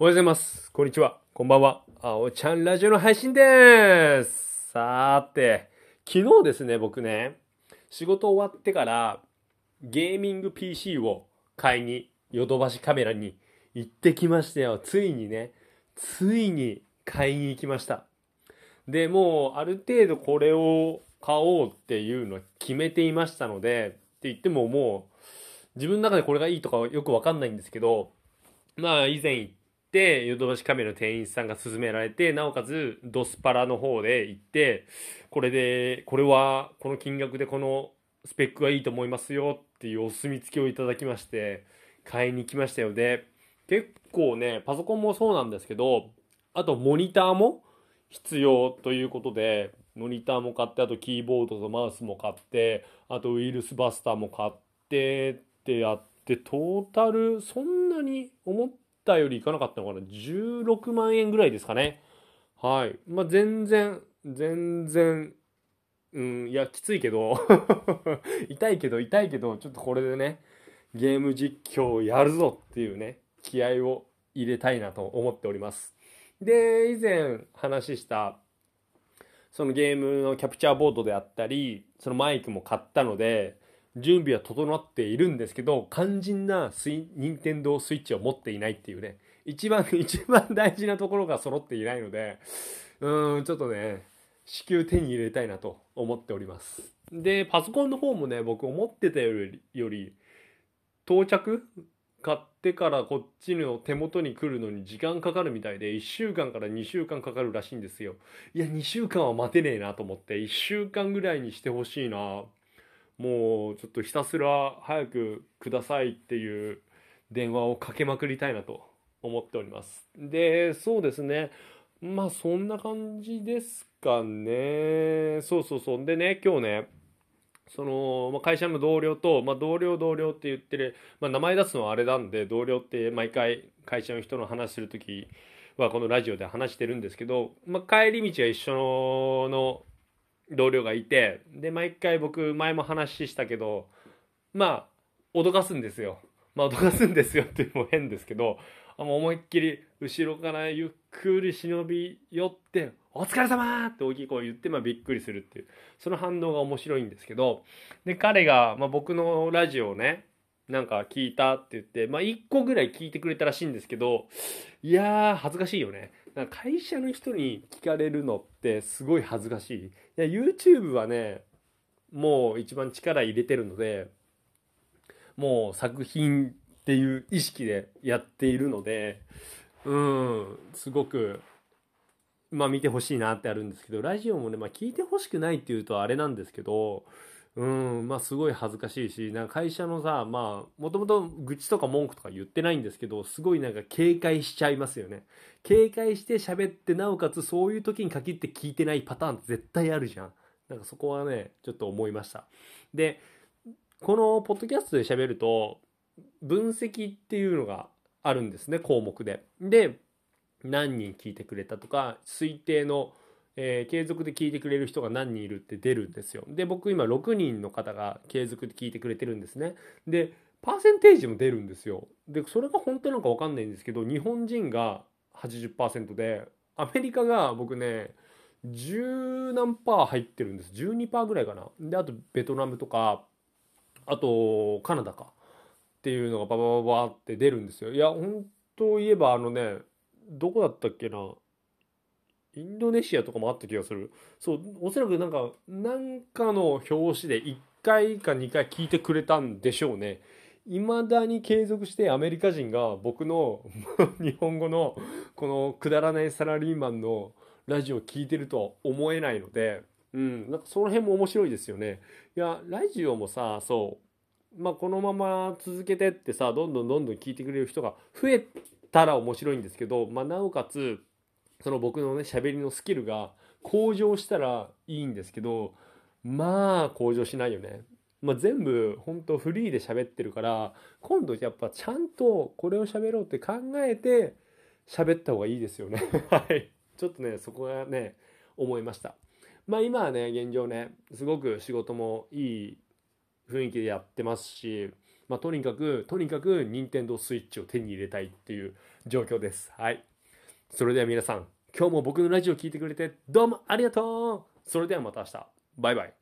おはようございます。こんにちは。こんばんは。あおちゃんラジオの配信でーす。さーて、昨日ですね、僕ね、仕事終わってからゲーミング PC を買いに、ヨドバシカメラに行ってきましたよ。ついにね、ついに買いに行きました。で、もうある程度これを買おうっていうのは決めていましたので、って言ってももう、自分の中でこれがいいとかよくわかんないんですけど、まあ以前行って、ヨドバシカメラの店員さんが勧められて、なおかつドスパラの方で行って、これで、これはこの金額でこのスペックがいいと思いますよっていうお墨付きをいただきまして、買いに来ましたよ。で、結構ね、パソコンもそうなんですけど、あとモニターも必要ということで、モニターも買って、あとキーボードとマウスも買って、あとウイルスバスターも買ってってやって、トータルそんなに思ったよりいかなかったのかな ?16 万円ぐらいですかね。はい。まあ、全然、全然、うん、いや、きついけど、痛いけど、痛いけど、ちょっとこれでね、ゲーム実況をやるぞっていうね、気合を入れたいなと思っております。で、以前話した、そのゲームのキャプチャーボードであったり、そのマイクも買ったので、準備は整っているんですけど、肝心なスイ、任天堂スイッチを持っていないっていうね、一番、一番大事なところが揃っていないので、うん、ちょっとね、至急手に入れたいなと思っております。で、パソコンの方もね、僕思ってたより、より到着買ってからこっちの手元に来るのに時間かかるみたいで1週間から2週間かかるらしいんですよ。いや2週間は待てねえなと思って1週間ぐらいにしてほしいな。もうちょっとひたすら早くくださいっていう電話をかけまくりたいなと思っております。でそうですね。まあそんな感じですかね。そうそうそう。でね今日ねその、まあ、会社の同僚と、まあ、同僚同僚って言ってる、まあ、名前出すのはあれなんで同僚って毎回会社の人の話する時はこのラジオで話してるんですけど、まあ、帰り道が一緒の同僚がいてで毎回僕前も話したけどまあ脅かすんですよ。まあ、脅かすんですよっていうのも変ですけどあもう思いっきり後ろからゆっくり忍び寄って「お疲れ様って大きい声言って、まあ、びっくりするっていうその反応が面白いんですけどで彼が、まあ、僕のラジオをねなんか聞いたって言って、まあ、1個ぐらい聞いてくれたらしいんですけどいやー恥ずかしいよね。なんか会社の人に聞かれるのってすごい恥ずかしい。いや YouTube はねもう一番力入れてるのでもう作品っていう意識でやっているのでうんすごくまあ見てほしいなってあるんですけどラジオもね、まあ、聞いてほしくないっていうとあれなんですけどうんまあすごい恥ずかしいしなんか会社のさまあもともと愚痴とか文句とか言ってないんですけどすごいなんか警戒しちゃいますよね。警戒して喋ってなおかつそういう時に限って聞いてないパターン絶対あるじゃん。なんかそこはねちょっと思いました。でこのポッドキャストで喋ると分析っていうのがあるんですね項目で。で何人聞いてくれたとか推定の、えー継続で聞いてくれる人が何人いるって出るんですよ。で僕今6人の方が継続で聞いてくれてるんですね。でパーセンテージも出るんですよ。でそれが本当なのか分かんないんですけど日本人が80%でアメリカが僕ね10何パー入ってるんです。12%ぐらいかな。であとベトナムとかあとカナダか。っていうのがババババって出るんですよ。いや本当言えばあのねどこだったっけな。インドネシアとかもあった気がする。そうおそらくなんかなんかの表紙で1回か2回聞いてくれたんでしょうね。いまだに継続してアメリカ人が僕の日本語のこのくだらないサラリーマンのラジオを聞いてるとは思えないのでうんなんかその辺も面白いですよね。いやラジオもさそうまあこのまま続けてってさどんどんどんどん聞いてくれる人が増えたら面白いんですけど、まあ、なおかつその僕のね喋りのスキルが向上したらいいんですけどまあ向上しないよね。まあ、全部本当フリーで喋ってるから今度やっぱちゃんとこれを喋ろうって考えて喋った方がいいですよね。はい。ちょっとねそこがね思いました。まあ今はね現状ねすごく仕事もいい雰囲気でやってますしまあ、とにかく、とにかく、任天堂スイッチを手に入れたいっていう状況です。はい。それでは皆さん、今日も僕のラジオを聴いてくれて、どうもありがとうそれではまた明日。バイバイ。